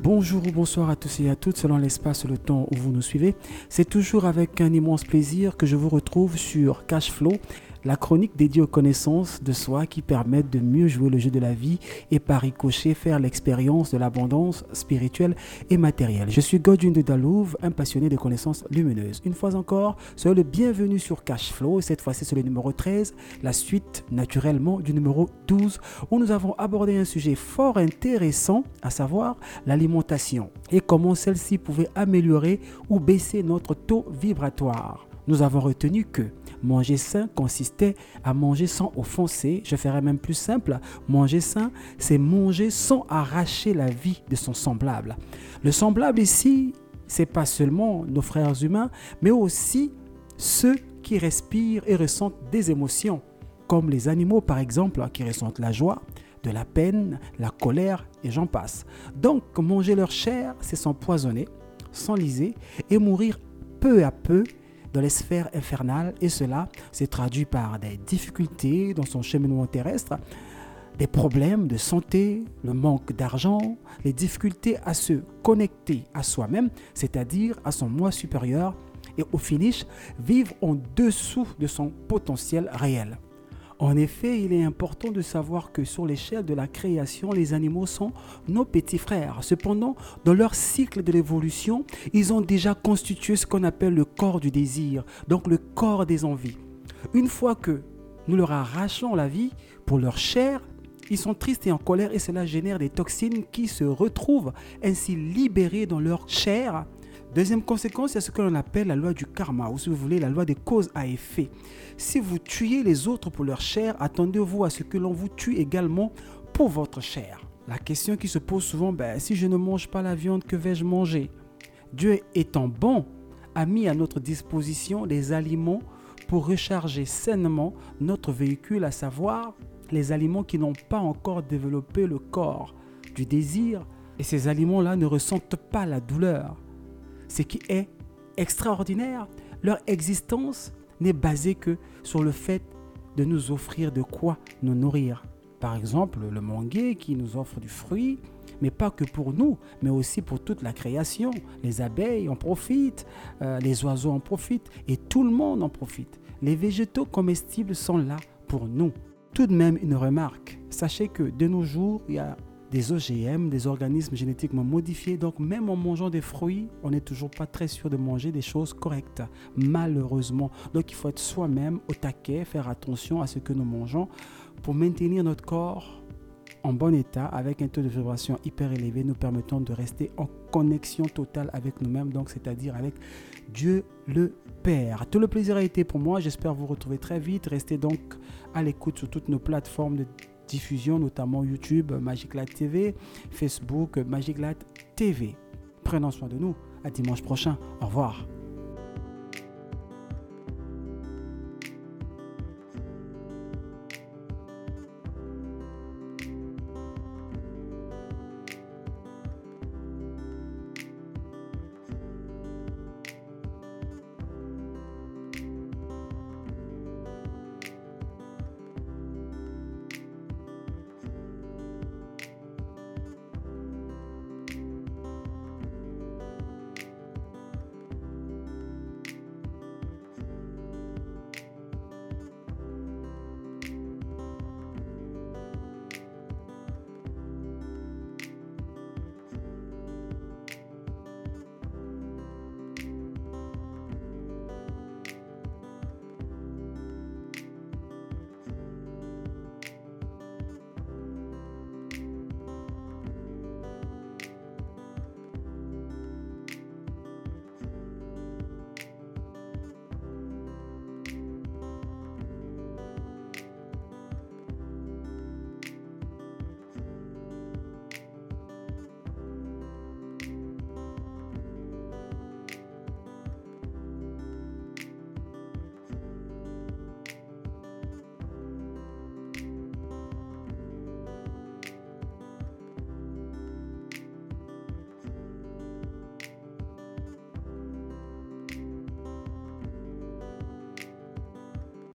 Bonjour ou bonsoir à tous et à toutes selon l'espace et le temps où vous nous suivez. C'est toujours avec un immense plaisir que je vous retrouve sur Cashflow la chronique dédiée aux connaissances de soi qui permettent de mieux jouer le jeu de la vie et par ricochet faire l'expérience de l'abondance spirituelle et matérielle. Je suis Godwin de Dalouve, un passionné de connaissances lumineuses. Une fois encore, soyez le bienvenu sur Cashflow. Cette fois-ci, c'est le numéro 13, la suite naturellement du numéro 12, où nous avons abordé un sujet fort intéressant, à savoir l'alimentation et comment celle-ci pouvait améliorer ou baisser notre taux vibratoire. Nous avons retenu que Manger sain consistait à manger sans offenser. Je ferais même plus simple. Manger sain, c'est manger sans arracher la vie de son semblable. Le semblable ici, c'est pas seulement nos frères humains, mais aussi ceux qui respirent et ressentent des émotions, comme les animaux par exemple, qui ressentent la joie, de la peine, la colère et j'en passe. Donc manger leur chair, c'est s'empoisonner, s'enliser et mourir peu à peu dans les sphères infernales et cela s'est traduit par des difficultés dans son cheminement terrestre, des problèmes de santé, le manque d'argent, les difficultés à se connecter à soi-même, c'est-à-dire à son moi supérieur, et au finish, vivre en dessous de son potentiel réel. En effet, il est important de savoir que sur l'échelle de la création, les animaux sont nos petits frères. Cependant, dans leur cycle de l'évolution, ils ont déjà constitué ce qu'on appelle le corps du désir, donc le corps des envies. Une fois que nous leur arrachons la vie pour leur chair, ils sont tristes et en colère et cela génère des toxines qui se retrouvent ainsi libérées dans leur chair Deuxième conséquence, a ce que l'on appelle la loi du karma, ou si vous voulez, la loi des causes à effet. Si vous tuez les autres pour leur chair, attendez-vous à ce que l'on vous tue également pour votre chair. La question qui se pose souvent, ben, si je ne mange pas la viande, que vais-je manger? Dieu étant bon, a mis à notre disposition des aliments pour recharger sainement notre véhicule, à savoir les aliments qui n'ont pas encore développé le corps du désir. Et ces aliments-là ne ressentent pas la douleur ce qui est extraordinaire. Leur existence n'est basée que sur le fait de nous offrir de quoi nous nourrir. Par exemple, le manguier qui nous offre du fruit, mais pas que pour nous, mais aussi pour toute la création. Les abeilles en profitent, euh, les oiseaux en profitent, et tout le monde en profite. Les végétaux comestibles sont là pour nous. Tout de même une remarque. Sachez que de nos jours, il y a des OGM, des organismes génétiquement modifiés. Donc même en mangeant des fruits, on n'est toujours pas très sûr de manger des choses correctes, malheureusement. Donc il faut être soi-même au taquet, faire attention à ce que nous mangeons pour maintenir notre corps en bon état avec un taux de vibration hyper élevé nous permettant de rester en connexion totale avec nous-mêmes, donc c'est-à-dire avec Dieu le Père. Tout le plaisir a été pour moi, j'espère vous retrouver très vite. Restez donc à l'écoute sur toutes nos plateformes de diffusion, notamment YouTube, Magic TV, Facebook, Magic TV. Prenons soin de nous. À dimanche prochain. Au revoir.